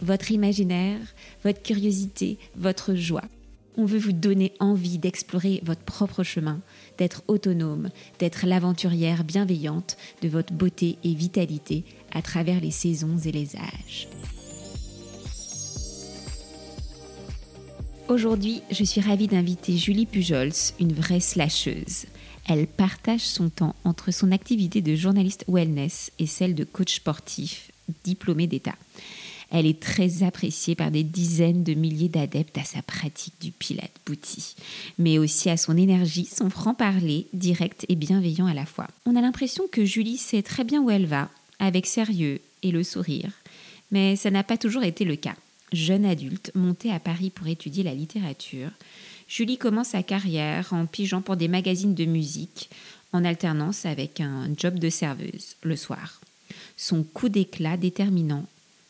votre imaginaire, votre curiosité, votre joie. On veut vous donner envie d'explorer votre propre chemin, d'être autonome, d'être l'aventurière bienveillante de votre beauté et vitalité à travers les saisons et les âges. Aujourd'hui, je suis ravie d'inviter Julie Pujols, une vraie slasheuse. Elle partage son temps entre son activité de journaliste wellness et celle de coach sportif diplômé d'État. Elle est très appréciée par des dizaines de milliers d'adeptes à sa pratique du pilate bouti, mais aussi à son énergie, son franc-parler, direct et bienveillant à la fois. On a l'impression que Julie sait très bien où elle va, avec sérieux et le sourire, mais ça n'a pas toujours été le cas. Jeune adulte, montée à Paris pour étudier la littérature, Julie commence sa carrière en pigeant pour des magazines de musique, en alternance avec un job de serveuse le soir. Son coup d'éclat déterminant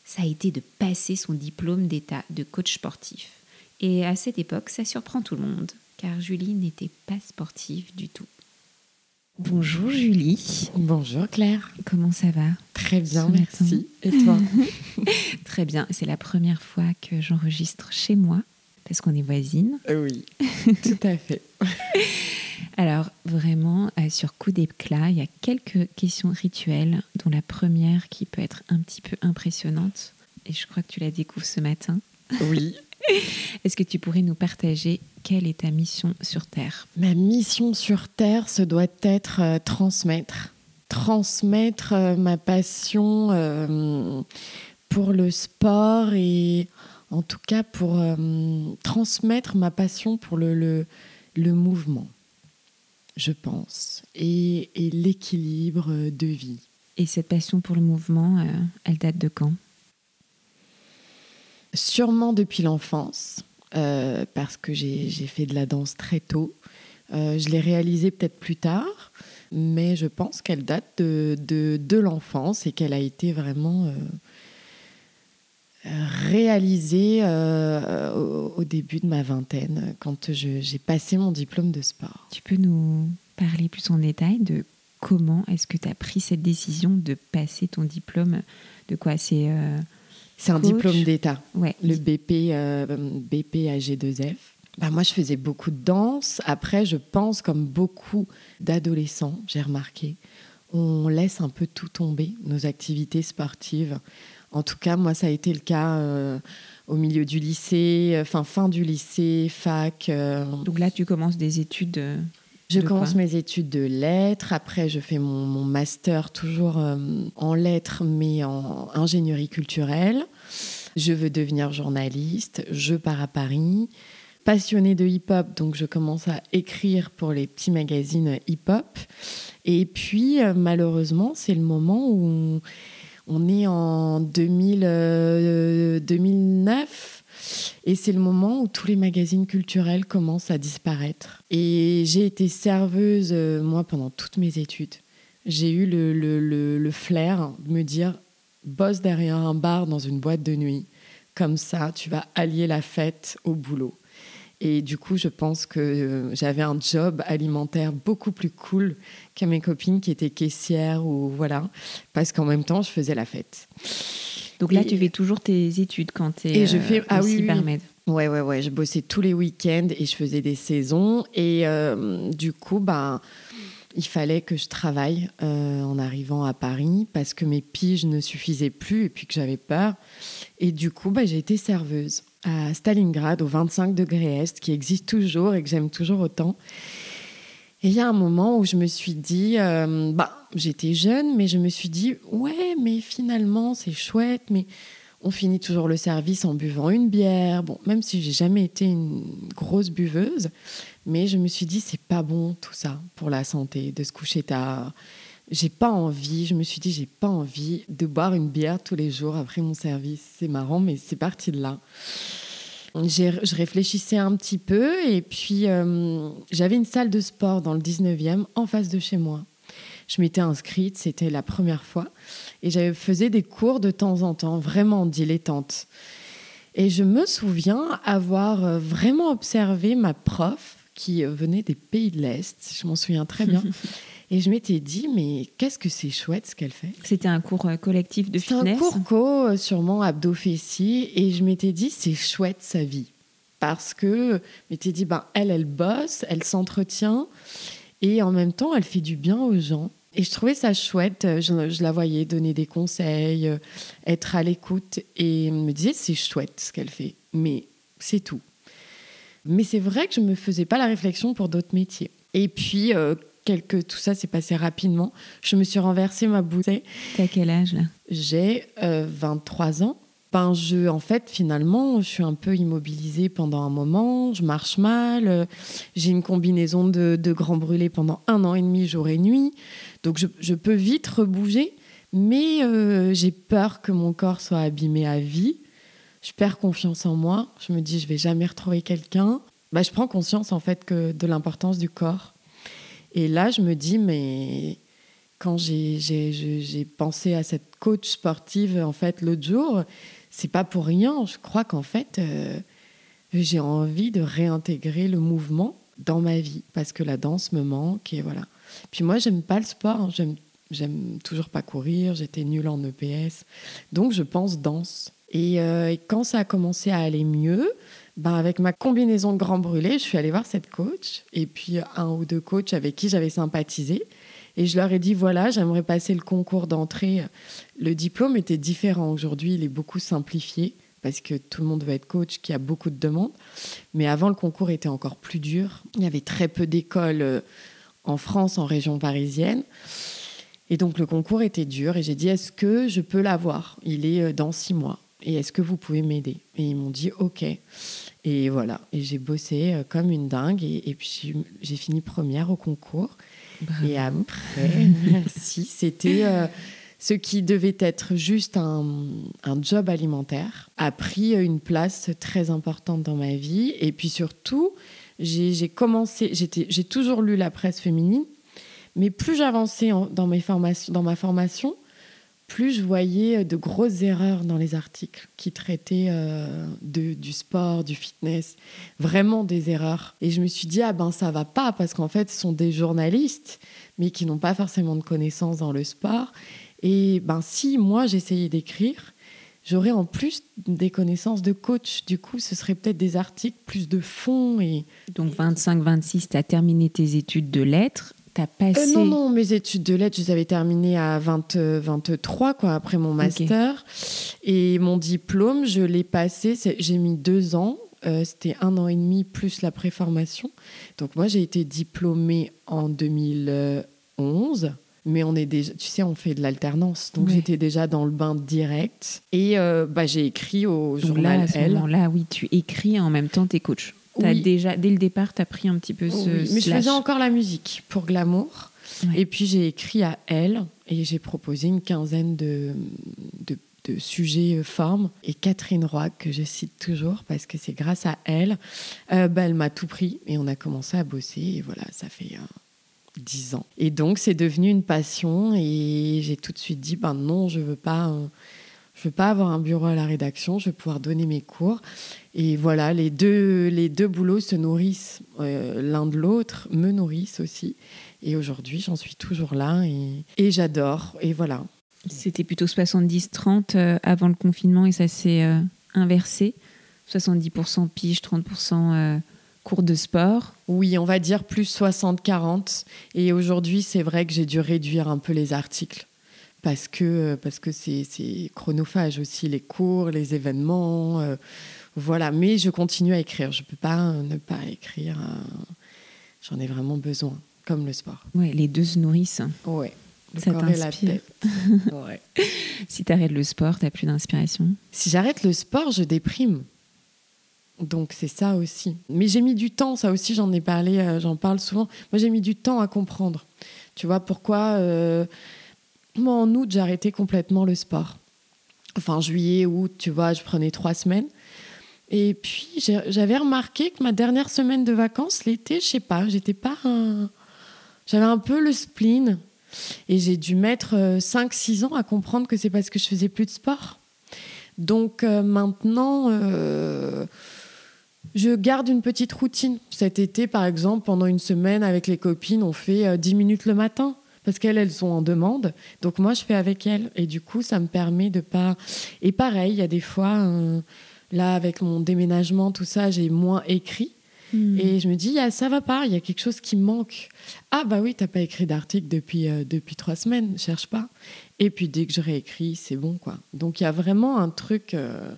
ça a été de passer son diplôme d'état de coach sportif. Et à cette époque, ça surprend tout le monde, car Julie n'était pas sportive du tout. Bonjour Julie. Bonjour Claire. Comment ça va? Très bien, merci. Et toi? Très bien. C'est la première fois que j'enregistre chez moi, parce qu'on est voisines. Oui, tout à fait. Alors vraiment, euh, sur coup d'éclat, il y a quelques questions rituelles, dont la première qui peut être un petit peu impressionnante, et je crois que tu la découvres ce matin. Oui. Est-ce que tu pourrais nous partager quelle est ta mission sur Terre? Ma mission sur Terre, ce doit être euh, transmettre. Transmettre euh, ma passion pour le sport et en tout cas pour transmettre ma passion pour le, le mouvement je pense, et, l'équilibre de vie. Et cette passion pour le mouvement, euh, elle date de quand? Sûrement depuis l'enfance, euh, parce que j'ai fait de la danse très tôt. Euh, je l'ai réalisée peut-être plus tard, mais je pense qu'elle date de, de, l'enfance et qu'elle a été vraiment réalisée au, début de ma vingtaine, quand j'ai passé mon diplôme de sport. Tu peux nous parler plus en détail de comment est-ce que tu as pris cette décision de passer ton diplôme De quoi C'est euh, c'est un diplôme d'État, ouais. le BP, euh, BP AG2F. Bah, moi, je faisais beaucoup de danse. Après, je pense, comme beaucoup d'adolescents, j'ai remarqué, on laisse un peu tout tomber, nos activités sportives. En tout cas, moi, ça a été le cas euh, au milieu du lycée, fin, fin du lycée, fac. Donc là, tu commences des études je commence mes études de lettres. Après, je fais mon, master toujours euh, en lettres, mais en ingénierie culturelle. Je veux devenir journaliste. Je pars à Paris. Passionnée de hip-hop, donc je commence à écrire pour les petits magazines hip-hop. Et puis, euh, malheureusement, c'est le moment où on, est en 2000, 2009 et c'est le moment où tous les magazines culturels commencent à disparaître. Et j'ai été serveuse, euh, moi, pendant toutes mes études. J'ai eu le, le, flair de me dire, bosse derrière un bar dans une boîte de nuit. Comme ça, tu vas allier la fête au boulot. Et du coup, je pense que euh, j'avais un job alimentaire beaucoup plus cool qu'à mes copines qui étaient caissières ou voilà, parce qu'en même temps, je faisais la fête. Donc là, tu fais toujours tes études quand tu es et je fais, euh, ah, oui, oui. Ouais, ouais, ouais. Je bossais tous les week-ends et je faisais des saisons. Et euh, du coup, bah, il fallait que je travaille euh, en arrivant à Paris parce que mes piges ne suffisaient plus et puis que j'avais peur. Et du coup, bah, j'ai été serveuse à Stalingrad au 25 degrés Est, qui existe toujours et que j'aime toujours autant. Et il y a un moment où je me suis dit, euh, bah, j'étais jeune, mais je me suis dit, ouais, mais finalement, c'est chouette, mais on finit toujours le service en buvant une bière. Bon, même si j'ai jamais été une grosse buveuse, mais je me suis dit, c'est pas bon tout ça pour la santé, de se coucher tard, j'ai pas envie, je me suis dit, j'ai pas envie de boire une bière tous les jours après mon service. C'est marrant, mais c'est parti de là. Je réfléchissais un petit peu et puis euh, j'avais une salle de sport dans le 19e en face de chez moi. Je m'étais inscrite, c'était la première fois, et je faisais des cours de temps en temps, vraiment dilettante. Et je me souviens avoir euh, vraiment observé ma prof qui euh, venait des pays de l'Est, je m'en souviens très bien. Et je m'étais dit, mais qu'est-ce que c'est chouette ce qu'elle fait? C'était un cours euh, collectif de fitness. Un cours co, euh, sûrement abdos fessiers. Et je m'étais dit, c'est chouette sa vie. Parce que je m'étais dit, ben, elle, elle bosse, elle s'entretient. Et en même temps, elle fait du bien aux gens. Et je trouvais ça chouette. Je, je la voyais donner des conseils, euh, être à l'écoute. Et me disais, c'est chouette ce qu'elle fait. Mais c'est tout. Mais c'est vrai que je ne me faisais pas la réflexion pour d'autres métiers. Et puis, tout ça s'est passé rapidement. Je me suis renversé ma bouteille. T'as quel âge là? J'ai 23 euh, ans. Ben, je, en fait, finalement, je suis un peu immobilisée pendant un moment, je marche mal, j'ai une combinaison de, de grands brûlés pendant un an et demi, jour et nuit. Donc, je, peux vite rebouger, mais euh, j'ai peur que mon corps soit abîmé à vie. Je perds confiance en moi. Je me dis, je vais jamais retrouver quelqu'un. Ben, je prends conscience, en fait, que de l'importance du corps. Et là, je me dis, mais quand j'ai pensé à cette coach sportive, en fait, l'autre jour, c'est pas pour rien. Je crois qu'en fait, euh, j'ai envie de réintégrer le mouvement dans ma vie parce que la danse me manque et voilà. Puis moi, j'aime pas le sport. Hein. J'aime, toujours pas courir. J'étais nulle en EPS. Donc, je pense danse. Euh, et, quand ça a commencé à aller mieux, ben, avec ma combinaison de grands brûlés, je suis allée voir cette coach et puis un ou deux coachs avec qui j'avais sympathisé. Et je leur ai dit, voilà, j'aimerais passer le concours d'entrée. Le diplôme était différent aujourd'hui, il est beaucoup simplifié parce que tout le monde veut être coach, qui a beaucoup de demandes. Mais avant, le concours était encore plus dur. Il y avait très peu d'écoles euh, en France, en région parisienne. Et donc le concours était dur et j'ai dit, est-ce que je peux l'avoir? Il est euh, dans six mois. Et est-ce que vous pouvez m'aider? Et ils m'ont dit, OK. Et voilà, et j'ai bossé euh, comme une dingue. Et, puis j'ai fini première au concours. Et après, merci, c'était euh, ce qui devait être juste un, job alimentaire, a pris une place très importante dans ma vie. Et puis surtout, j'ai commencé, j'ai toujours lu la presse féminine, mais plus j'avançais dans, mes formations, dans ma formation, plus je voyais de grosses erreurs dans les articles qui traitaient euh, du sport, du fitness, vraiment des erreurs. Et je me suis dit, ah ben ça va pas, parce qu'en fait, ce sont des journalistes, mais qui n'ont pas forcément de connaissances dans le sport. Et ben si moi j'essayais d'écrire, j'aurais en plus des connaissances de coach. Du coup, ce serait peut-être des articles plus de fond. Et... Donc 25-26, tu as terminé tes études de lettres euh, non, non, mes études de lettres, je les avais terminées à 20, 23, quoi, après mon master. Et mon diplôme, je l'ai passé, j'ai mis deux ans. Euh, c'était un an et demi plus la préformation. Donc moi, j'ai été diplômée en 2011 mais on est déjà, tu sais, on fait de l'alternance, donc j'étais déjà dans le bain direct et euh, bah, j'ai écrit au journal là, à ce Là, oui, tu écris en même temps tes déjà, dès le départ, tu as pris un petit peu ce. Mais je faisais encore la musique pour Glamour. Et puis j'ai écrit à elle et j'ai proposé une quinzaine de, de, sujets euh, formes. Et Catherine Roy, que je cite toujours parce que c'est grâce à elle, euh, bah, elle m'a tout pris et on a commencé à bosser. Et voilà, ça fait. Euh, dix ans. Et donc, c'est devenu une passion et j'ai tout de suite dit, ben non, je veux pas, je veux pas avoir un bureau à la rédaction, je veux pouvoir donner mes cours. Et voilà, les deux, les deux boulots se nourrissent euh, l'un de l'autre, me nourrissent aussi. Et aujourd'hui, j'en suis toujours là et, et j'adore. Et voilà. C'était plutôt 70-30 euh, avant le confinement et ça s'est euh, inversé. 70% pige, 30% cours de sport. Oui, on va dire plus 60-40. Et aujourd'hui, c'est vrai que j'ai dû réduire un peu les articles parce que parce que c'est chronophage aussi les cours, les événements. Voilà, mais je continue à écrire. Je ne peux pas ne pas écrire. Euh, j'en ai vraiment besoin, comme le sport. Ouais, les deux se nourrissent. Ouais. Ça t'inspire. Ouais. si tu arrêtes le sport, tu n'as plus d'inspiration Si j'arrête le sport, je déprime. Donc c'est ça aussi. Mais j'ai mis du temps, ça aussi j'en ai parlé, euh, j'en parle souvent. Moi j'ai mis du temps à comprendre. Tu vois, pourquoi en août j'ai arrêté complètement le sport. Enfin juillet, août, tu vois, je prenais trois semaines. Et puis j'avais remarqué que ma dernière semaine de vacances, l'été, je sais pas, j'étais pas J'avais un peu le spleen. Et j'ai dû mettre 5-6 ans à comprendre que c'est parce que je faisais plus de sport. Donc maintenant, je garde une petite routine. Cet été, par exemple, pendant une semaine avec les copines, on fait 10 minutes le matin parce qu'elles, elles sont en demande. Donc moi, je fais avec elles. Et du coup, ça me permet de pas... Et pareil, il y a des fois, euh, là, avec mon déménagement, tout ça, j'ai moins écrit. Hmm. Et je me dis, ah, ça va pas, il y a quelque chose qui manque. Ah bah oui, t'as pas écrit d'article depuis, euh, depuis trois semaines, cherche pas. Et puis dès que je réécris, c'est bon, quoi. Donc il y a vraiment un truc... Euh,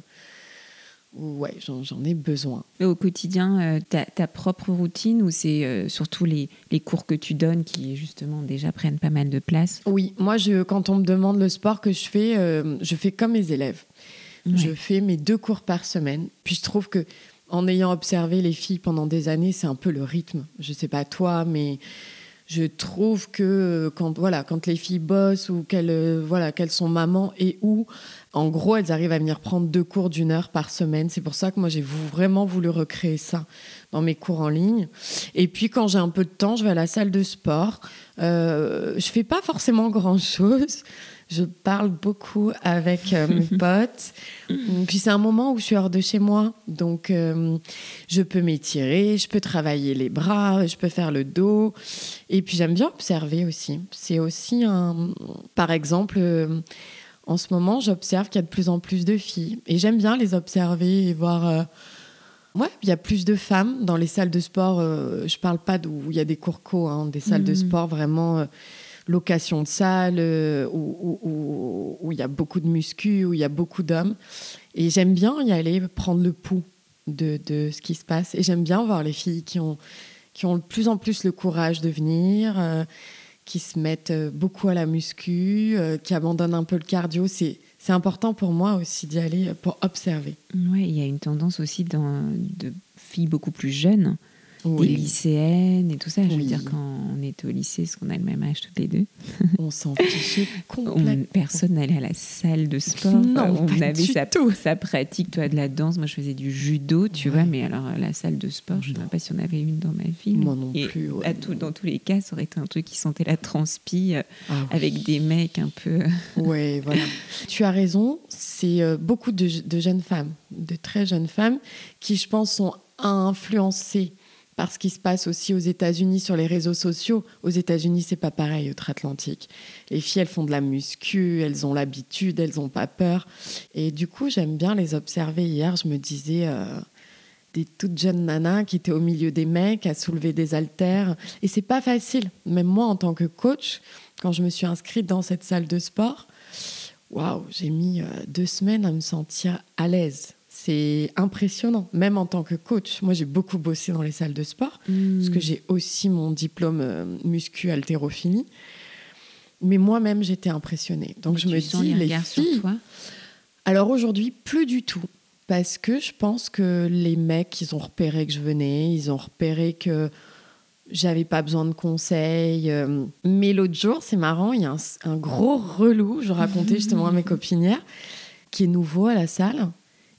ouais, j'en ai besoin. Au quotidien, euh, ta, propre routine ou c'est euh, surtout les, les, cours que tu donnes qui justement déjà prennent pas mal de place? Oui, moi je, quand on me demande le sport que je fais, euh, je fais comme mes élèves. Je fais mes deux cours par semaine. Puis je trouve que en ayant observé les filles pendant des années, c'est un peu le rythme. Je sais pas toi, mais je trouve que quand voilà quand les filles bossent ou qu'elles voilà qu'elles sont mamans et où en gros, elles arrivent à venir prendre deux cours d'une heure par semaine. C'est pour ça que moi, j'ai vraiment voulu recréer ça dans mes cours en ligne. Et puis, quand j'ai un peu de temps, je vais à la salle de sport. Euh, je fais pas forcément grand-chose. Je parle beaucoup avec euh, mes potes. Puis c'est un moment où je suis hors de chez moi. Donc, euh, je peux m'étirer, je peux travailler les bras, je peux faire le dos. Et puis, j'aime bien observer aussi. C'est aussi un. Par exemple, euh, en ce moment, j'observe qu'il y a de plus en plus de filles. Et j'aime bien les observer et voir. Ouais, il y a plus de femmes dans les salles de sport. Euh, je parle pas d'où il y a des cours co, hein, des salles de mhm. sport vraiment. Euh, location de salle, où, il y a beaucoup de muscu, où il y a beaucoup d'hommes. Et j'aime bien y aller prendre le pouls de, de ce qui se passe. Et j'aime bien voir les filles qui ont, qui ont de plus en plus le courage de venir, qui se mettent euh, beaucoup à la muscu, euh, qui abandonnent un peu le cardio. C'est c'est important pour moi aussi d'y aller pour observer. Oui, il y a une tendance aussi dans, de filles beaucoup plus jeunes des lycéennes et tout ça. Je veux dire, quand on était au lycée, parce qu'on a le même âge toutes les deux? On s'en fichait complètement. personne n'allait à la salle de sport. Non, on avait sa, sa, pratique, toi, de la danse. Moi, je faisais du judo, tu vois, mais alors la salle de sport, je ne sais pas si on avait une dans ma vie. Moi non plus. À tout, dans tous les cas, ça aurait été un truc qui sentait la transpi euh, ah avec des mecs un peu. Oui, voilà. tu as raison. C'est euh, beaucoup de, de jeunes femmes, de très jeunes femmes, qui, je pense, sont influencées par ce qui se passe aussi aux États-Unis sur les réseaux sociaux. Aux États-Unis, c'est pas pareil outre-Atlantique. Les filles, elles font de la muscu, elles ont l'habitude, elles n'ont pas peur. Et du coup, j'aime bien les observer. Hier, je me disais euh, des toutes jeunes nanas qui étaient au milieu des mecs à soulever des haltères. Et c'est pas facile. Même moi, en tant que coach, quand je me suis inscrite dans cette salle de sport, waouh, j'ai mis euh, deux semaines à me sentir à l'aise c'est impressionnant, même en tant que coach. Moi, j'ai beaucoup bossé dans les salles de sport, parce que hmm. j'ai aussi mon diplôme euh, muscu-haltérophilie. Mais moi-même, j'étais impressionnée. Donc, je me dis, les, filles... toi? Alors aujourd'hui, plus du tout. Parce que je pense que les mecs, ils ont repéré que je venais, ils ont repéré que j'avais pas besoin de conseils. Euh. Mais l'autre jour, c'est marrant, il y a un, un gros relou, je racontais justement à mes copinières, qui est nouveau à la salle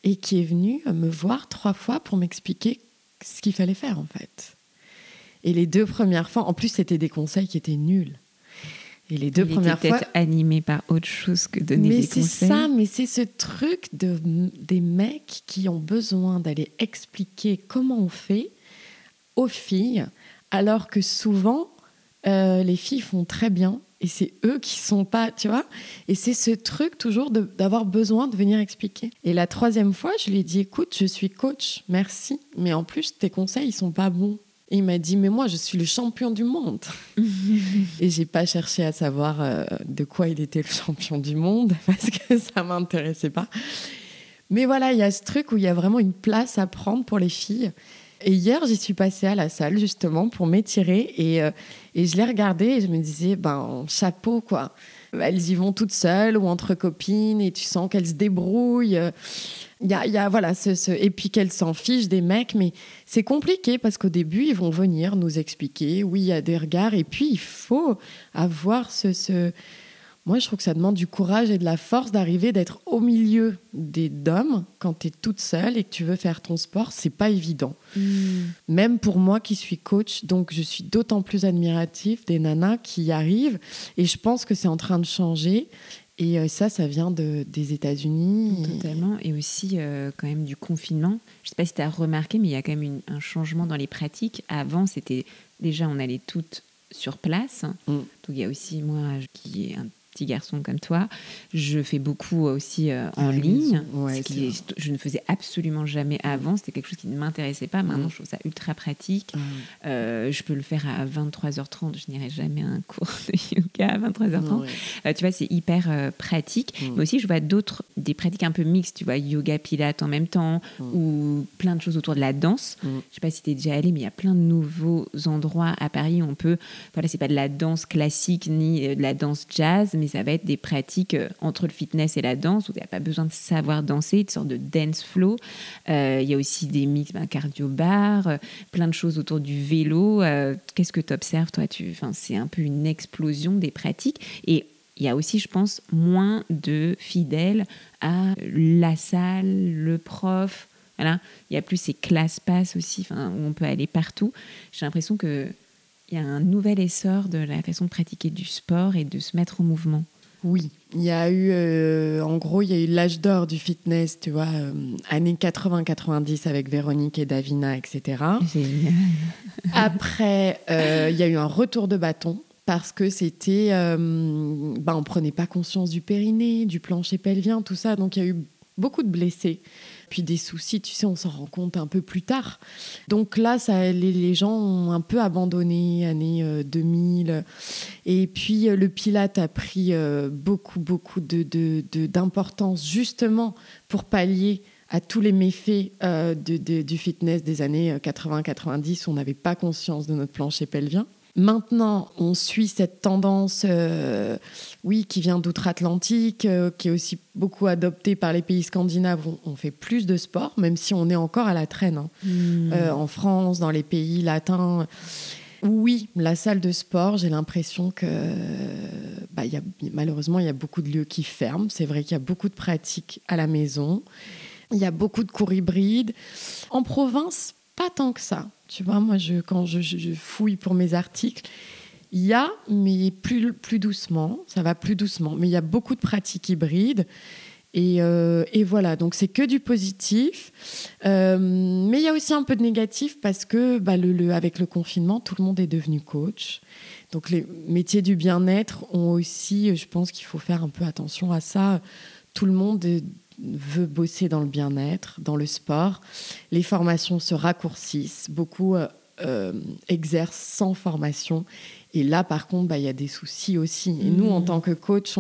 et qui est venu me voir trois fois pour m'expliquer ce qu'il fallait faire en fait. Et les deux premières fois, en plus, c'était des conseils qui étaient nuls. Et les deux premières était fois, animé par autre chose que donner des conseils. Mais c'est ça, mais c'est ce truc de des mecs qui ont besoin d'aller expliquer comment on fait aux filles, alors que souvent euh, les filles font très bien et c'est eux qui sont pas, tu vois. Et c'est ce truc toujours d'avoir besoin de venir expliquer. Et la troisième fois, je lui ai dit, écoute, je suis coach, merci, mais en plus tes conseils ils sont pas bons. Et il m'a dit, mais moi je suis le champion du monde. et j'ai pas cherché à savoir euh, de quoi il était le champion du monde parce que ça m'intéressait pas. Mais voilà, il y a ce truc où il y a vraiment une place à prendre pour les filles. Et hier, j'y suis passée à la salle justement pour m'étirer et, euh, et je l'ai regardé et je me disais, ben, chapeau quoi. elles y vont toutes seules ou entre copines et tu sens qu'elles se débrouillent. Il y a, voilà, ce, et puis qu'elles s'en fichent des mecs, mais c'est compliqué parce qu'au début, ils vont venir nous expliquer, oui, il y a des regards, et puis il faut avoir ce moi, je trouve que ça demande du courage et de la force d'arriver d'être au milieu des d'hommes quand tu es toute seule et que tu veux faire ton sport. C'est pas évident. Hmm. Même pour moi qui suis coach, donc je suis d'autant plus admirative des nanas qui y arrivent. Et je pense que c'est en train de changer. Et euh, ça, ça vient de, des États-Unis. Totalement. Et aussi, euh, quand même, du confinement. Je ne sais pas si tu as remarqué, mais il y a quand même un changement dans les pratiques. Avant, c'était déjà, on allait toutes sur place. Hmm. Donc, il y a aussi, moi, qui est un petit garçon comme toi. Je fais beaucoup aussi euh, en ligne, ce qui je ne faisais absolument jamais avant. C'était quelque chose qui ne m'intéressait pas. Maintenant, mm. je trouve ça ultra pratique. Mm. Euh, je peux le faire à 23h30. Je n'irai jamais à un cours de yoga à 23h30. Euh, tu vois, c'est hyper pratique. Mm. Mais aussi, je vois d'autres, des pratiques un peu mixtes. Tu vois, yoga, pilates en même temps, ou plein de choses autour de la danse. Je ne sais pas si tu es déjà allé, mais il y a plein de nouveaux endroits à Paris où on peut. Voilà, c'est pas de la danse classique ni de la danse jazz, mais ça va être des pratiques euh, entre le fitness et la danse où il n'y a pas besoin de savoir danser, une sorte de dance flow. Euh, il y a aussi des mix ben, cardio-bar, euh, plein de choses autour du vélo. Qu'est-ce que tu observes, toi? Tu, C'est un peu une explosion des pratiques. Et il y a aussi, je pense, moins de fidèles à la salle, le prof. Voilà. Il y a plus ces classes pass aussi, où on peut aller partout. J'ai l'impression que il y a un nouvel essor de la façon de pratiquer du sport et de se mettre en mouvement. Oui, il y a eu, euh, en gros, il y a eu l'âge d'or du fitness, tu vois, euh, années 80-90 avec Véronique et Davina, etc. Génial. Après, euh, il y a eu un retour de bâton parce que c'était, ben, on prenait pas conscience du périnée, du plancher pelvien, tout ça, donc il y a eu beaucoup de blessés puis des soucis, tu sais, on s'en rend compte un peu plus tard. Donc là, ça, les, gens ont un peu abandonné, année 2000. Euh, Et puis euh, le Pilate a pris euh, beaucoup, beaucoup d'importance de, justement pour pallier à tous les méfaits du fitness des années 80-90. On n'avait pas conscience de notre plancher pelvien. Maintenant, on suit cette tendance, euh, oui, qui vient d'outre-Atlantique, euh, qui est aussi beaucoup adoptée par les pays scandinaves. On, fait plus de sport, même si on est encore à la traîne. Hein. Hmm. Euh, en France, dans les pays latins. Oui, la salle de sport, j'ai l'impression que bah, y a, malheureusement, il y a beaucoup de lieux qui ferment. C'est vrai qu'il y a beaucoup de pratiques à la maison. Il y a beaucoup de cours hybrides. En province, pas tant que ça. Tu vois, moi, je, quand je, fouille pour mes articles, il y a, mais plus, doucement, ça va plus doucement, mais il y a beaucoup de pratiques hybrides. Et, euh, voilà, donc c'est que du positif. Euh, mais il y a aussi un peu de négatif parce que bah, le, avec le confinement, tout le monde est devenu coach. Donc les métiers du bien-être ont aussi, je pense qu'il faut faire un peu attention à ça. Tout le monde est veut bosser dans le bien-être, dans le sport, les formations se raccourcissent. Beaucoup euh, euh, exercent sans formation. Et là, par contre, bah, il y a des soucis aussi. Et nous, en mmh. tant que coach,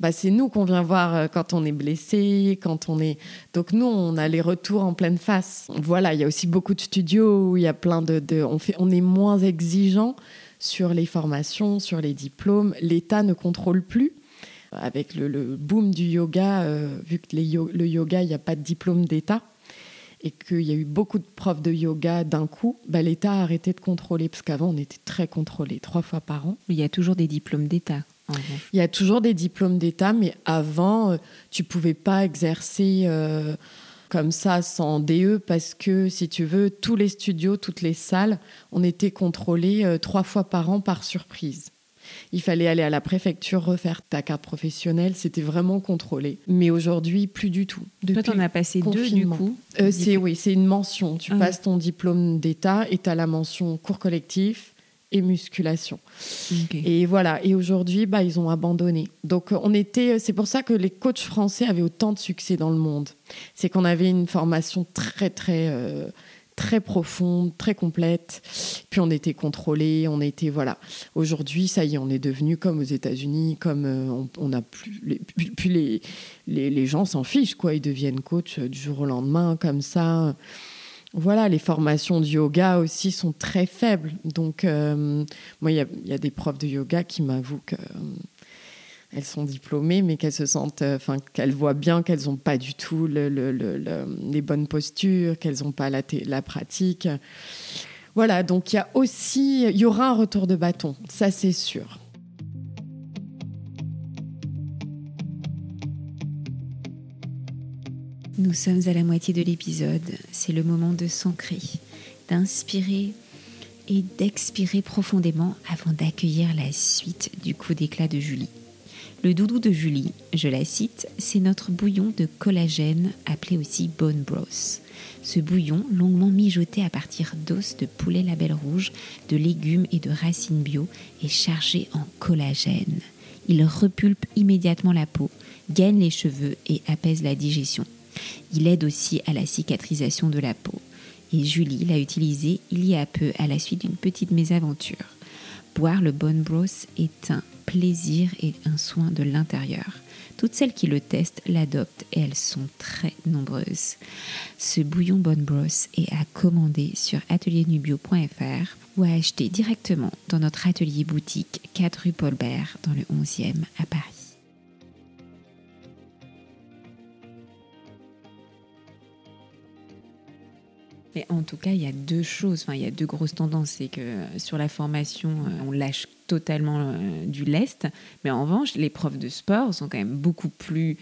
bah, c'est nous qu'on vient voir euh, quand on est blessé, quand on est. Donc nous, on a les retours en pleine face. Voilà, il y a aussi beaucoup de studios où il y a plein de, on fait, on est moins exigeant sur les formations, sur les diplômes. L'État ne contrôle plus avec le, boom du yoga, euh, vu que le yoga, il n'y a pas de diplôme d'État, et qu'il y a eu beaucoup de profs de yoga d'un coup, bah, l'État a arrêté de contrôler, parce qu'avant, on était très contrôlé, trois fois par an. Il y a toujours des diplômes d'État. Il y a toujours des diplômes d'État, mais avant, euh, tu pouvais pas exercer euh, comme ça sans DE parce que, si tu veux, tous les studios, toutes les salles, on était contrôlés trois fois par an par surprise. Il fallait aller à la préfecture refaire ta carte professionnelle. C'était vraiment contrôlé. Mais aujourd'hui, plus du tout. Depuis Toi, en as passé deux du coup euh, C'est oui, c'est une mention. Tu ah passes ton diplôme d'État et tu as la mention cours collectif et musculation. Et voilà. Et aujourd'hui, bah, ils ont abandonné. Donc, on était. C'est pour ça que les coachs français avaient autant de succès dans le monde. C'est qu'on avait une formation très, très. Euh, très profonde, très complète. Puis on était contrôlé, on était voilà. Aujourd'hui, ça y est, on est devenu comme aux États-Unis, comme euh, on, a plus, les, puis les, les, gens s'en fichent quoi, ils deviennent coach du jour au lendemain comme ça. Voilà, les formations de yoga aussi sont très faibles. Donc, euh, moi, il y, a des profs de yoga qui m'avouent que elles sont diplômées, mais qu'elles se sentent, enfin, qu'elles voient bien qu'elles n'ont pas du tout les bonnes postures, qu'elles n'ont pas la, la pratique. Voilà, donc il y a aussi, il y aura un retour de bâton, ça c'est sûr. Nous sommes à la moitié de l'épisode. C'est le moment de s'ancrer, d'inspirer et d'expirer profondément avant d'accueillir la suite du coup d'éclat de Julie. Le doudou de Julie, je la cite, c'est notre bouillon de collagène appelé aussi bone broth. Ce bouillon, longuement mijoté à partir d'os de poulet label rouge, de légumes et de racines bio, est chargé en collagène. Il repulpe immédiatement la peau, gaine les cheveux et apaise la digestion. Il aide aussi à la cicatrisation de la peau. Et Julie l'a utilisé il y a peu à la suite d'une petite mésaventure. Boire le Bone Broth est un plaisir et un soin de l'intérieur. Toutes celles qui le testent l'adoptent et elles sont très nombreuses. Ce bouillon Bone Broth est à commander sur atelierNubio.fr ou à acheter directement dans notre atelier boutique 4 rue Paul Bert dans le 11e à Paris. En tout cas, il y a deux choses, enfin, il y a deux grosses tendances. C'est que euh, sur la formation, euh, on lâche totalement euh, du lest. Mais en revanche, les profs de sport sont quand même beaucoup plus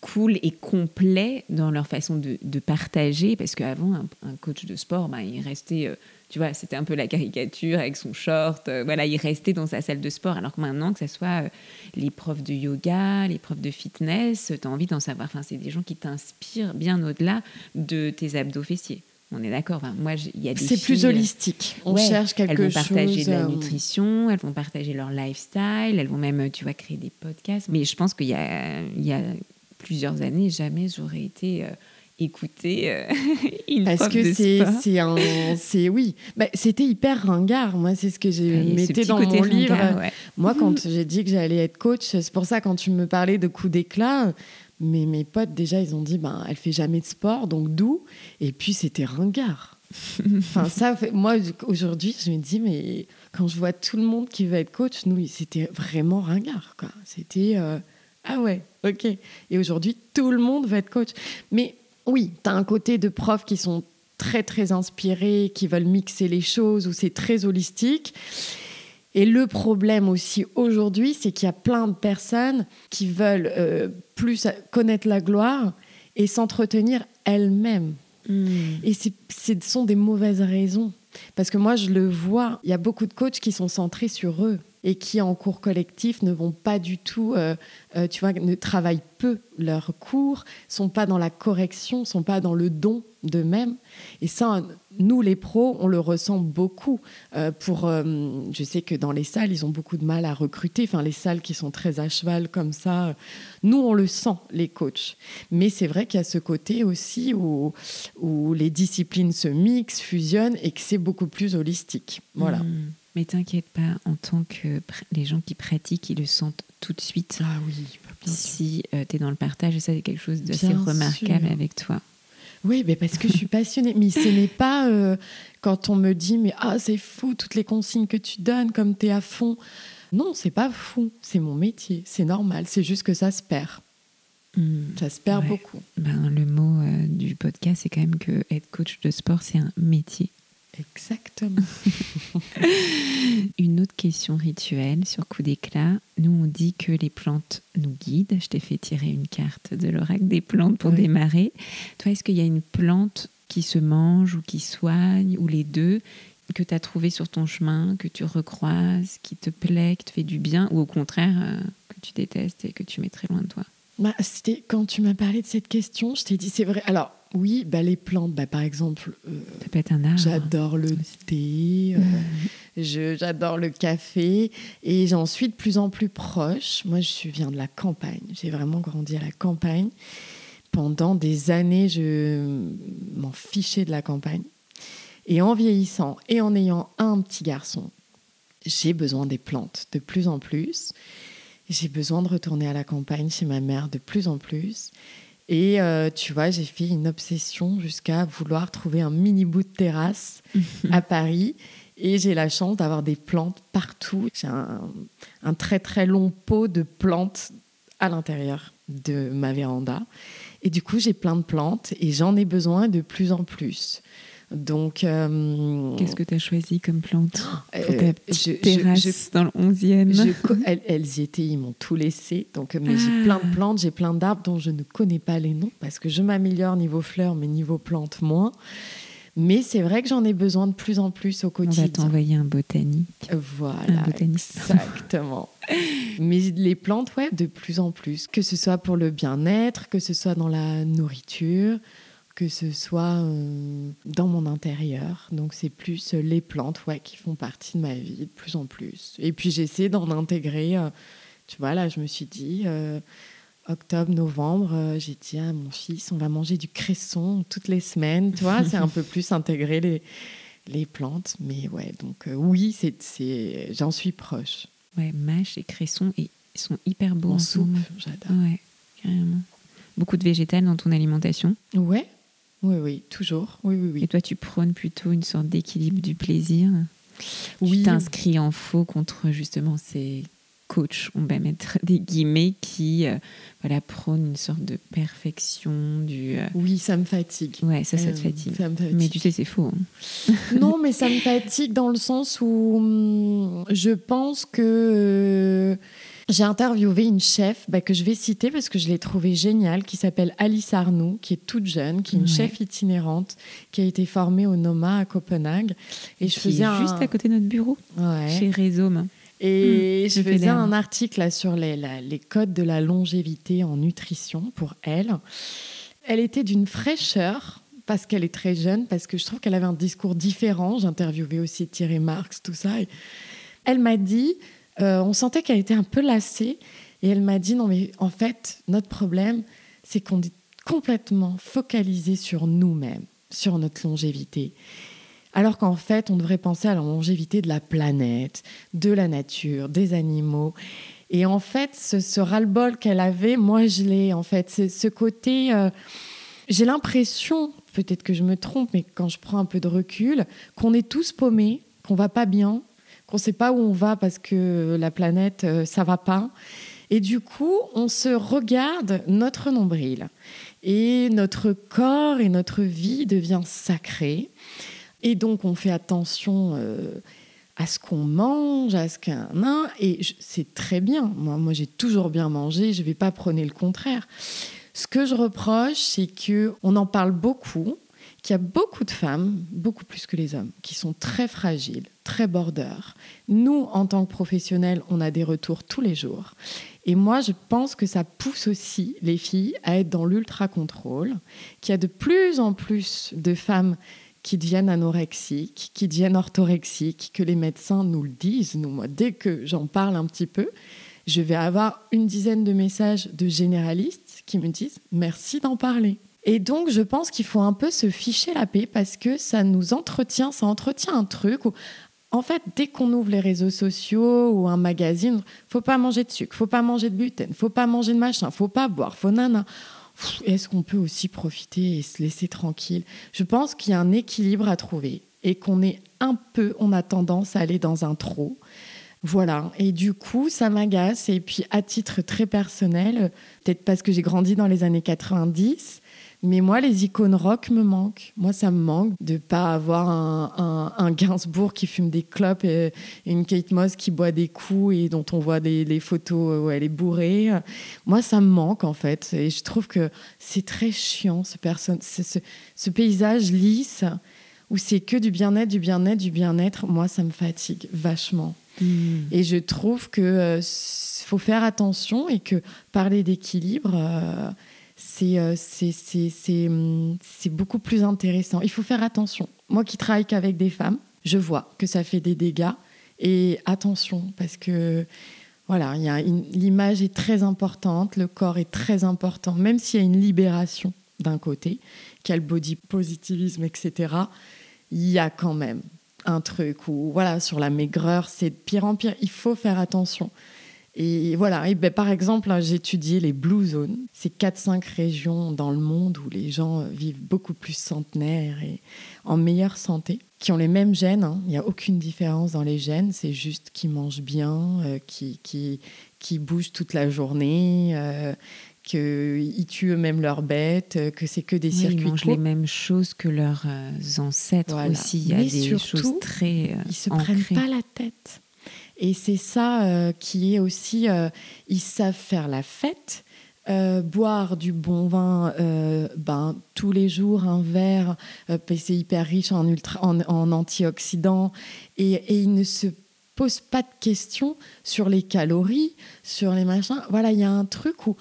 cool et complets dans leur façon de, partager. Parce qu'avant, un, coach de sport, ben, il restait, tu vois, c'était un peu la caricature avec son short. voilà, il restait dans sa salle de sport. Alors que maintenant, que ce soit les profs de yoga, les profs de fitness, tu as envie d'en savoir. Enfin, c'est des gens qui t'inspirent bien au-delà de tes abdos fessiers. On est d'accord. moi, il y a C'est plus holistique. On cherche quelque chose. Elles vont partager de la euh, nutrition, elles vont partager leur lifestyle, elles vont même, tu vois, créer des podcasts. Mais je pense qu'il y a, il y a plusieurs années, jamais j'aurais été euh, écoutée euh, une Parce que c'est, c'est un, c'est oui. Bah, c'était hyper ringard. Moi, c'est ce que j'ai mettais dans mon livre. Moi, quand j'ai dit que j'allais être coach, c'est pour ça quand tu me parlais de coups d'éclat mais mes potes, déjà, ils ont dit, ben, elle fait jamais de sport, donc d'où? Et puis, c'était ringard. enfin, ça, moi, aujourd'hui, je me dis, mais quand je vois tout le monde qui veut être coach, nous, c'était vraiment ringard, quoi. C'était, euh, ah ouais, ok. Et aujourd'hui, tout le monde veut être coach. Mais oui, tu as un côté de profs qui sont très, très inspirés, qui veulent mixer les choses, où c'est très holistique. Et le problème aussi aujourd'hui, c'est qu'il y a plein de personnes qui veulent euh, plus connaître la gloire et s'entretenir elles-mêmes. Hmm. Et ce sont des mauvaises raisons. Parce que moi, je le vois, il y a beaucoup de coachs qui sont centrés sur eux et qui, en cours collectif, ne vont pas du tout, euh, euh, tu vois, ne travaillent peu leurs cours, sont pas dans la correction, sont pas dans le don d'eux-mêmes. Et ça, nous, les pros, on le ressent beaucoup. Euh, pour, je sais que dans les salles, ils ont beaucoup de mal à recruter. Enfin, les salles qui sont très à cheval comme ça, nous, on le sent, les coachs. Mais c'est vrai qu'il y a ce côté aussi où, où les disciplines se mixent, fusionnent et que c'est beaucoup plus holistique. Voilà. Hmm. Mais t'inquiète pas, en tant que les gens qui pratiquent, ils le sentent tout de suite. Ah oui, si euh, tu es dans le partage, ça c'est quelque chose d'assez remarquable avec toi. Oui, mais parce que je suis passionnée. mais ce n'est pas euh, quand on me dit mais ah c'est fou toutes les consignes que tu donnes comme tu es à fond. Non, c'est pas fou, c'est mon métier, c'est normal, c'est juste que ça se perd. Hmm. ça se perd beaucoup. Ben, le mot euh, du podcast, c'est quand même que être coach de sport, c'est un métier. Exactement. Une autre question rituelle sur coup d'éclat. Nous, on dit que les plantes nous guident. Je t'ai fait tirer une carte de l'oracle des plantes pour démarrer. Toi, est-ce qu'il y a une plante qui se mange ou qui soigne, ou les deux, que tu as trouvé sur ton chemin, que tu recroises, qui te plaît, qui te fait du bien, ou au contraire, euh, que tu détestes et que tu mets très loin de toi? Bah, quand tu m'as parlé de cette question, je t'ai dit, c'est vrai. Alors, oui, bah, les plantes, bah, par exemple, euh, un j'adore le thé, euh, j'adore le café et j'en suis de plus en plus proche. Moi, je viens de la campagne, j'ai vraiment grandi à la campagne. Pendant des années, je m'en fichais de la campagne. Et en vieillissant et en ayant un petit garçon, j'ai besoin des plantes de plus en plus. J'ai besoin de retourner à la campagne chez ma mère de plus en plus. Et euh, tu vois, j'ai fait une obsession jusqu'à vouloir trouver un mini bout de terrasse à Paris. Et j'ai la chance d'avoir des plantes partout. J'ai un, un, très très long pot de plantes à l'intérieur de ma véranda. Et du coup, j'ai plein de plantes et j'en ai besoin de plus en plus. Donc, euh, qu'est-ce que tu as choisi comme plante pour ta petite terrasse dans le 11e elles, y étaient, ils m'ont tout laissé. Donc, mais j'ai plein de ah. plantes, j'ai plein d'arbres dont je ne connais pas les noms parce que je m'améliore niveau fleurs, mais niveau plantes moins. Mais c'est vrai que j'en ai besoin de plus en plus au quotidien. On va t'envoyer un botanique. Voilà, exactement. Mais les plantes, ouais, de plus en plus. Que ce soit pour le bien-être, que ce soit dans la nourriture, que ce soit euh, dans mon intérieur. Donc c'est plus euh, les plantes ouais, qui font partie de ma vie de plus en plus. Et puis j'essaie d'en intégrer. Euh, tu vois, là, je me suis dit, octobre, novembre, j'ai dit à mon fils, on va manger du cresson toutes les semaines. Tu vois, c'est un peu plus intégrer les, les plantes. Mais ouais, donc oui, c'est, j'en suis proche. Ouais, mâche et cresson, ils sont hyper beaux en, soupe. J'adore. Ouais, carrément. Beaucoup de végétal dans ton alimentation Ouais, oui, oui, toujours. Oui, oui, oui. Et toi, tu prônes plutôt une sorte d'équilibre du plaisir. Oui. Tu t'inscris en faux contre justement ces coachs, on va mettre des guillemets, qui euh, voilà, prônent une sorte de perfection. Du, euh, Oui, ça me fatigue. Ouais, ça, ça te euh, fatigue. Mais tu sais, c'est faux. Hein. non, mais ça me fatigue dans le sens où hum, je pense que j'ai interviewé une chef bah, que je vais citer parce que je l'ai trouvée géniale, qui s'appelle Alice Arnoux, qui est toute jeune, qui est une chef itinérante, qui a été formée au NOMA à Copenhague. Et je faisais juste à côté de notre bureau, chez Rhizome. Et mmh, je faisais un article sur les, les codes de la longévité en nutrition pour elle. Elle était d'une fraîcheur parce qu'elle est très jeune, parce que je trouve qu'elle avait un discours différent. J'interviewais aussi Thierry Marx, tout ça. Et elle m'a dit euh, on sentait qu'elle était un peu lassée. Et elle m'a dit, non mais en fait, notre problème, c'est qu'on est complètement focalisé sur nous-mêmes, sur notre longévité. Alors qu'en fait, on devrait penser à la longévité de la planète, de la nature, des animaux. Et en fait, ce, ras-le-bol qu'elle avait, moi, je l'ai. En fait, ce côté, euh, j'ai l'impression, peut-être que je me trompe, mais quand je prends un peu de recul, qu'on est tous paumés, qu'on va pas bien, qu'on ne sait pas où on va parce que la planète, euh, ça va pas. Et du coup, on se regarde notre nombril. Et notre corps et notre vie devient sacré. Et donc, on fait attention euh, à ce qu'on mange, à ce qu'un... Et c'est très bien. Moi, moi j'ai toujours bien mangé. Je ne vais pas prôner le contraire. Ce que je reproche, c'est qu'on en parle beaucoup, qu'il y a beaucoup de femmes, beaucoup plus que les hommes, qui sont très fragiles, très border. Nous, en tant que professionnels, on a des retours tous les jours. Et moi, je pense que ça pousse aussi les filles à être dans l'ultra-contrôle, qu'il y a de plus en plus de femmes qui deviennent anorexiques, qui deviennent orthorexiques, que les médecins nous le disent. Nous, moi, dès que j'en parle un petit peu, je vais avoir une dizaine de messages de généralistes qui me disent merci d'en parler. Et donc, je pense qu'il faut un peu se ficher la paix parce que ça nous entretient, ça entretient un truc où, en fait, dès qu'on ouvre les réseaux sociaux ou un magazine, faut pas manger de sucre, faut pas manger de gluten, faut pas manger de machin, faut pas boire, faut nana. Est-ce qu'on peut aussi profiter et se laisser tranquille? Je pense qu'il y a un équilibre à trouver et qu'on est un peu, on a tendance à aller dans un trop. Voilà. Et du coup, ça m'agace. Et puis, à titre très personnel, peut-être parce que j'ai grandi dans les années 90, mais moi, les icônes rock me manquent. Moi, ça me manque de pas avoir un, un, Gainsbourg qui fume des clopes et, une Kate Moss qui boit des coups et dont on voit des, les photos où elle est bourrée. Moi, ça me manque en fait. Et je trouve que c'est très chiant ce, personne, ce, ce paysage lisse où c'est que du bien-être, du bien-être, du bien-être. Moi, ça me fatigue vachement. Hmm. Et je trouve que euh, faut faire attention et que parler d'équilibre. Euh, euh, c'est beaucoup plus intéressant. Il faut faire attention. Moi qui travaille qu'avec des femmes, je vois que ça fait des dégâts. Et attention, parce que voilà, l'image est très importante, le corps est très important, même s'il y a une libération d'un côté, quel body positivisme, etc. Il y a quand même un truc où, voilà, sur la maigreur, c'est de pire en pire. Il faut faire attention. Et voilà, et ben, par exemple, j'ai étudié les Blue Zones. C'est 4-5 régions dans le monde où les gens vivent beaucoup plus centenaires et en meilleure santé, qui ont les mêmes gènes. hein. Il n'y a aucune différence dans les gènes, c'est juste qu'ils mangent bien, euh, qui, qui, qui bougent toute la journée, euh, qu'ils tuent eux-mêmes leurs bêtes, euh, que c'est que des Oui, circuits ils mangent les mêmes choses que leurs euh, ancêtres Voilà. aussi. Il y a Mais des surtout, choses très euh, Ils se ancrées. prennent pas la tête. Et c'est ça euh, qui est aussi, euh, ils savent faire la fête, euh, boire du bon vin, ben, tous les jours un verre, c'est hyper riche en, ultra, en, en antioxydants, et, et ils ne se posent pas de questions sur les calories, sur les machins. Voilà, il y a un truc où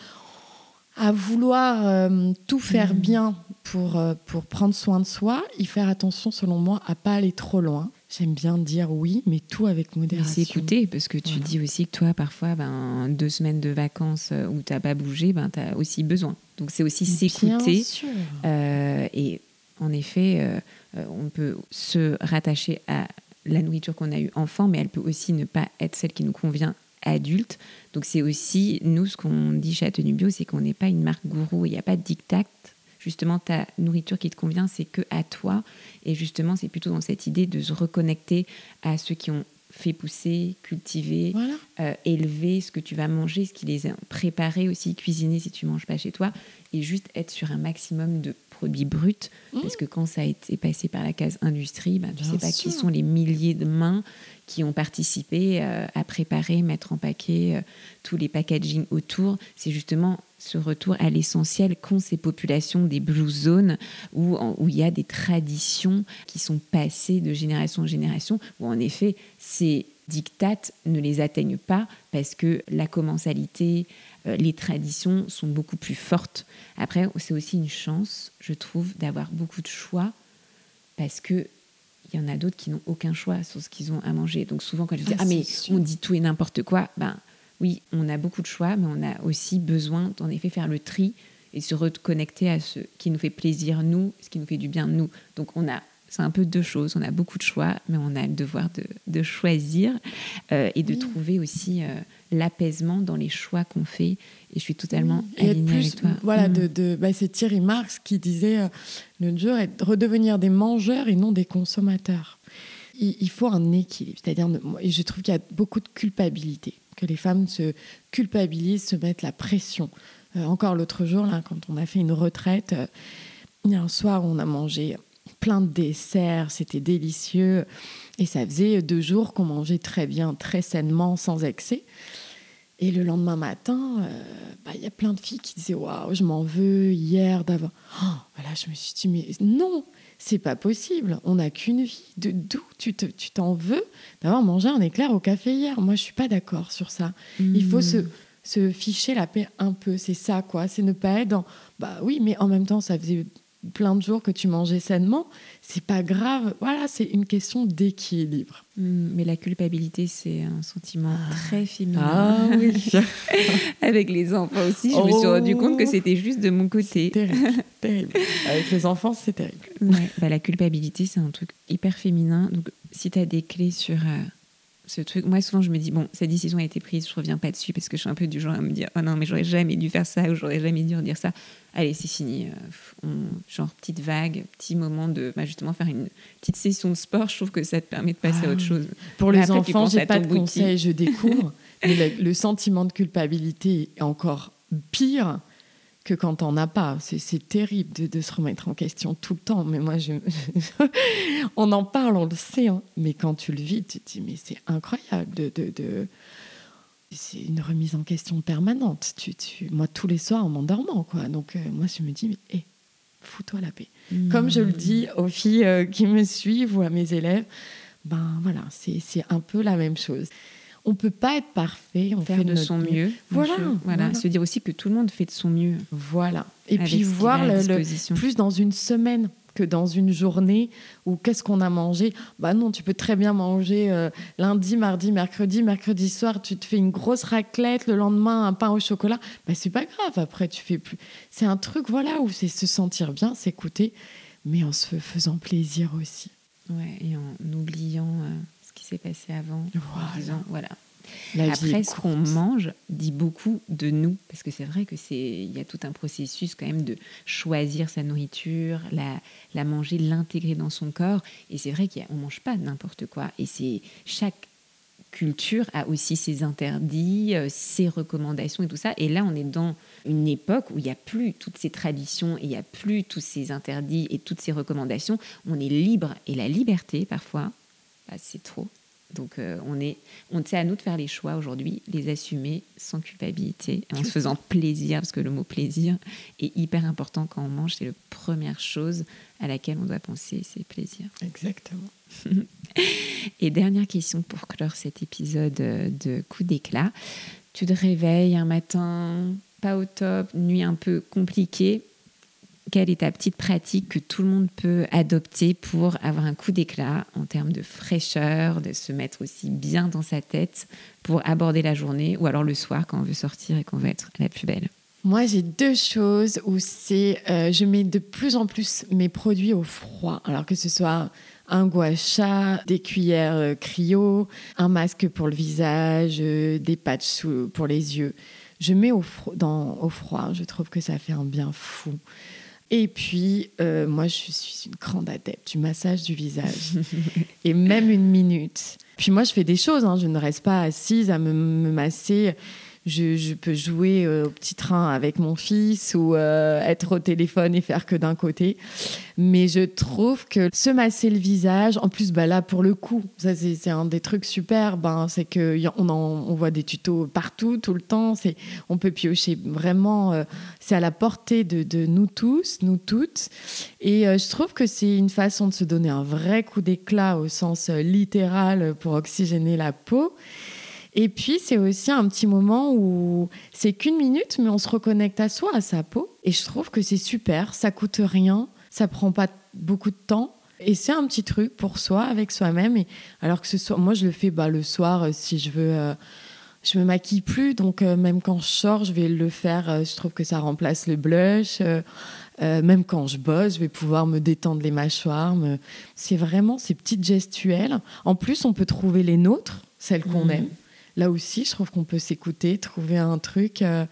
à vouloir tout faire Mhm. bien pour, pour prendre soin de soi, il faire attention, selon moi, à pas aller trop loin. J'aime bien dire oui, mais tout avec modération. c'est écouter, parce que tu Voilà. dis aussi que toi, parfois, ben, deux semaines de vacances euh, où tu n'as pas bougé, ben, tu as aussi besoin. Donc c'est aussi s'écouter. Euh, et en effet, euh, euh, on peut se rattacher à la nourriture qu'on a eue enfant, mais elle peut aussi ne pas être celle qui nous convient adulte. Donc c'est aussi, nous, ce qu'on dit chez Atenu Bio, c'est qu'on n'est pas une marque gourou, il n'y a pas de dictat. Justement, ta nourriture qui te convient, c'est que à toi. Et justement, c'est plutôt dans cette idée de se reconnecter à ceux qui ont fait pousser, cultiver, Voilà. euh, élever ce que tu vas manger, ce qui les a préparés aussi, cuisiner si tu manges pas chez toi, et juste être sur un maximum de produits bruts, Mmh. parce que quand ça a été passé par la case industrie, ben, tu Bien sais pas qui sont les milliers de mains qui ont participé euh, à préparer, mettre en paquet euh, tous les packaging autour. C'est justement ce retour à l'essentiel qu'ont ces populations des blue zones où, où il y a des traditions qui sont passées de génération en génération, où en effet, ces dictates ne les atteignent pas parce que la commensalité, les traditions sont beaucoup plus fortes. Après, c'est aussi une chance, je trouve, d'avoir beaucoup de choix parce que il y en a d'autres qui n'ont aucun choix sur ce qu'ils ont à manger. Donc souvent, quand je dis Ah, ah mais sûr. on dit tout et n'importe quoi, ben oui, on a beaucoup de choix, mais on a aussi besoin d'en effet faire le tri et se reconnecter à ce qui nous fait plaisir nous, ce qui nous fait du bien nous. Donc on a c'est un peu deux choses. On a beaucoup de choix, mais on a le devoir de, de choisir euh, et de Oui. trouver aussi euh, l'apaisement dans les choix qu'on fait. Et je suis totalement Et alignée plus, avec toi. Voilà, Mm. de, de- bah, c'est Thierry Marx qui disait euh, le jour est de redevenir des mangeurs et non des consommateurs. Il, il faut un équilibre. C'est-à-dire, je trouve qu'il y a beaucoup de culpabilité, que les femmes se culpabilisent, se mettent la pression. Euh, encore l'autre jour, là, quand on a fait une retraite, il y a un soir, on a mangé plein de desserts, c'était délicieux. Et ça faisait deux jours qu'on mangeait très bien, très sainement, sans excès. Et le lendemain matin, euh, bah, il y a plein de filles qui disaient Waouh, je m'en veux hier d'avoir. Oh, voilà, je me suis dit Mais non, c'est pas possible. On n'a qu'une vie. De- D'où tu te- tu t'en veux d'avoir mangé un éclair au café hier? Moi, je suis pas d'accord sur ça. Il faut se, se ficher la paix un peu. C'est ça, quoi. C'est ne pas être dans. Bah oui, mais en même temps, ça faisait plein de jours que tu mangeais sainement. C'est pas grave. Voilà, c'est une question d'équilibre. Mm, Mais la culpabilité, c'est un sentiment très féminin. Ah oui. Avec les enfants aussi, je me suis Oh. rendu compte que c'était juste de mon côté. terrible, terrible. Avec les enfants, c'est terrible. Ouais, bah, la culpabilité, c'est un truc hyper féminin. Donc, si tu as des clés sur euh, ce truc, moi, souvent, je me dis, bon, cette décision a été prise, je reviens pas dessus parce que je suis un peu du genre à me dire, oh non, mais j'aurais jamais dû faire ça ou j'aurais jamais dû dire ça. Allez, c'est fini. Euh, on- genre, petite vague, petit moment de bah, justement faire une petite session de sport, je trouve que ça te permet de passer à autre chose. Pour les après, enfants, j'ai pas de conseils, je découvre. mais le, le sentiment de culpabilité est encore pire que quand on n'a pas. C'est, terrible de, de se remettre en question tout le temps. Mais moi, je, on en parle, on le sait. hein. Mais quand tu le vis, tu te dis, mais c'est incroyable. De, de, de- C'est une remise en question permanente. Tu, tu... Moi, tous les soirs, en m'endormant. Quoi. Donc, euh, moi, je me dis, mais hé, fous-toi la paix. Comme je le dis aux filles euh, qui me suivent ou à mes élèves, ben voilà, c'est un peu la même chose. On peut pas être parfait, on Faire fait de notre son mieux. Voilà, voilà. voilà. Se dire aussi que tout le monde fait de son mieux. Voilà. Et avec puis voir le, plus dans une semaine que dans une journée où qu'est-ce qu'on a mangé. Bah non, tu peux très bien manger euh, lundi, mardi, mercredi, mercredi soir, tu te fais une grosse raclette, le lendemain un pain au chocolat. Bah c'est pas grave, après tu fais plus. C'est un truc voilà où c'est se sentir bien, s'écouter, mais en se faisant plaisir aussi. Ouais, et en oubliant euh, s'est passé avant. En Voilà. disant, voilà. Après, ce qu'on mange dit beaucoup de nous, parce que c'est vrai que c'est, il y a tout un processus quand même de choisir sa nourriture, la, la manger, l'intégrer dans son corps. Et c'est vrai qu'on mange pas n'importe quoi. Et c'est chaque culture a aussi ses interdits, euh, ses recommandations et tout ça. Et là, on est dans une époque où il n'y a plus toutes ces traditions, et il n'y a plus tous ces interdits et toutes ces recommandations. On est libre et la liberté, parfois, bah, c'est trop. Donc euh, on est, on c'est à nous de faire les choix aujourd'hui, les assumer sans culpabilité, en se faisant plaisir, parce que le mot plaisir est hyper important quand on mange. C'est la première chose à laquelle on doit penser, c'est plaisir. Exactement. Et dernière question pour clore cet épisode de coup d'éclat. Tu te réveilles un matin, pas au top, nuit un peu compliquée. Quelle est ta petite pratique que tout le monde peut adopter pour avoir un coup d'éclat en termes de fraîcheur, de se mettre aussi bien dans sa tête pour aborder la journée ou alors le soir quand on veut sortir et qu'on veut être la plus belle moi, j'ai deux choses où c'est, euh, je mets de plus en plus mes produits au froid. Alors que ce soit un gua des cuillères euh, cryo, un masque pour le visage, euh, des patchs pour les yeux. Je mets au, au froid, je trouve que ça fait un bien fou. Et puis, euh, moi, je suis une grande adepte du massage du visage. et même une minute. Puis moi, je fais des choses. Hein. Je ne reste pas assise à me masser je, peux jouer euh, au petit train avec mon fils ou euh, être au téléphone et faire que d'un côté. Mais je trouve que se masser le visage, en plus, bah là, pour le coup, ça c'est un des trucs super, ben, c'est qu'on on voit des tutos partout, tout le temps. On peut piocher vraiment, euh, c'est à la portée de, de, nous tous, nous toutes. Et je trouve que c'est une façon de se donner un vrai coup d'éclat au sens littéral pour oxygéner la peau. Et puis, c'est aussi un petit moment où c'est qu'une minute, mais on se reconnecte à soi, à sa peau. Et je trouve que c'est super, ça coûte rien, ça prend pas beaucoup de temps. Et c'est un petit truc pour soi, avec soi-même. Et alors que ce soit, moi, je le fais bah, le soir euh, si je veux. Euh, je me maquille plus, donc euh, même quand je sors, je vais le faire. je trouve que ça remplace le blush. même quand je bosse, je vais pouvoir me détendre les mâchoires. C'est vraiment ces petites gestuelles. En plus, on peut trouver les nôtres, celles qu'on mmh. aime là aussi, je trouve qu'on peut s'écouter, trouver un truc. Euh,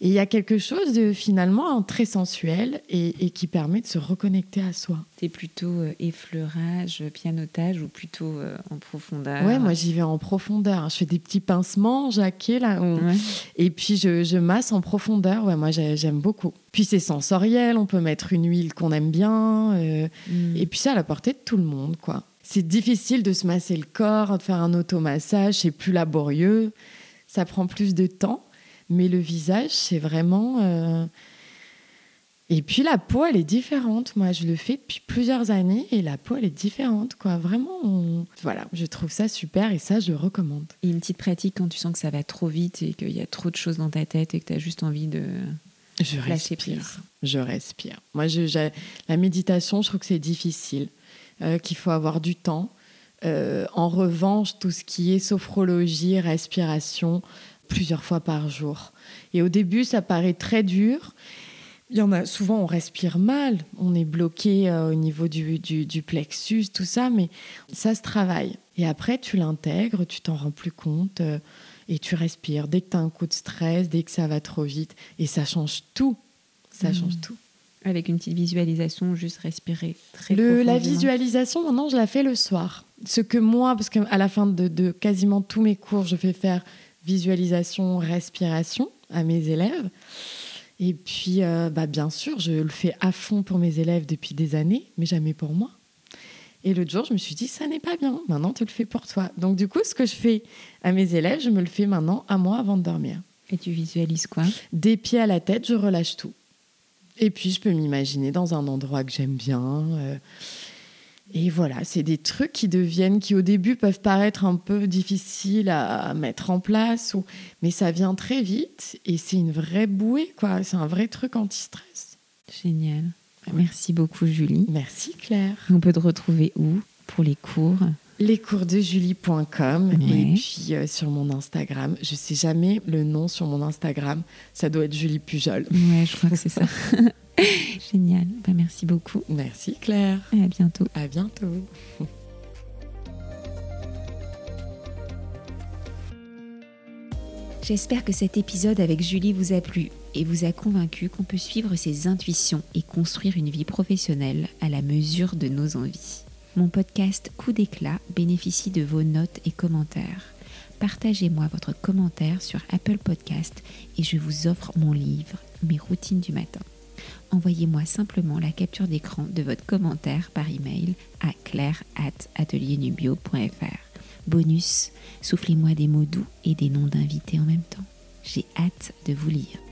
et il y a quelque chose de finalement très sensuel et, qui permet de se reconnecter à soi. C'est plutôt euh, effleurage, pianotage ou plutôt euh, en profondeur? Ouais, moi j'y vais en profondeur. Je fais des petits pincements, jaquets là. Et puis je, masse en profondeur. Ouais, moi j'aime beaucoup. Puis c'est sensoriel, on peut mettre une huile qu'on aime bien. Mm. Et puis c'est à la portée de tout le monde, quoi. C'est difficile de se masser le corps, de faire un automassage, c'est plus laborieux, ça prend plus de temps, mais le visage, c'est vraiment... Euh, et puis la peau, elle est différente. Moi, je le fais depuis plusieurs années et la peau, elle est différente. Quoi. Vraiment, voilà, je trouve ça super et ça, je le recommande. Et une petite pratique quand tu sens que ça va trop vite et qu'il y a trop de choses dans ta tête et que tu as juste envie de... Je respire. Je respire. Moi, je, la méditation, je trouve que c'est difficile. Euh, qu'il faut avoir du temps. Euh, en revanche, tout ce qui est sophrologie, respiration, plusieurs fois par jour. Et au début, ça paraît très dur. Il y en a souvent, on respire mal, on est bloqué euh, au niveau du, du, plexus, tout ça, mais ça se travaille. Et après, tu l'intègres, tu t'en rends plus compte et tu respires. Dès que tu as un coup de stress, dès que ça va trop vite, et ça change tout. Ça mmh. change tout. Avec une petite visualisation, juste respirer très le, La visualisation, maintenant, je la fais le soir. Ce que moi, parce qu'à la fin de, quasiment tous mes cours, je fais faire visualisation, respiration à mes élèves. Et puis, euh, bah, bien sûr, je le fais à fond pour mes élèves depuis des années, mais jamais pour moi. Et l'autre jour, je me suis dit, ça n'est pas bien, maintenant tu le fais pour toi. Donc du coup, ce que je fais à mes élèves, je me le fais maintenant à moi avant de dormir. Et tu visualises quoi? Des pieds à la tête, je relâche tout. Et puis, je peux m'imaginer dans un endroit que j'aime bien. Euh, et voilà, c'est des trucs qui deviennent, qui au début peuvent paraître un peu difficiles à, mettre en place, ou, mais ça vient très vite et c'est une vraie bouée, quoi. C'est un vrai truc anti-stress. Génial. Merci beaucoup, Julie. Merci, Claire. On peut te retrouver où pour les cours? lescoursdejulie.com et puis euh, sur mon Instagram. Je sais jamais le nom sur mon Instagram. Ça doit être Julie Pujol. Ouais, je crois que c'est ça. Génial. Bah, merci beaucoup. Merci Claire. Et à bientôt. À bientôt. J'espère que cet épisode avec Julie vous a plu et vous a convaincu qu'on peut suivre ses intuitions et construire une vie professionnelle à la mesure de nos envies. Mon podcast Coup d'éclat bénéficie de vos notes et commentaires. Partagez-moi votre commentaire sur Apple Podcast et je vous offre mon livre Mes routines du matin. Envoyez-moi simplement la capture d'écran de votre commentaire par email à claire@atelierNubio.fr. Bonus, soufflez-moi des mots doux et des noms d'invités en même temps. J'ai hâte de vous lire.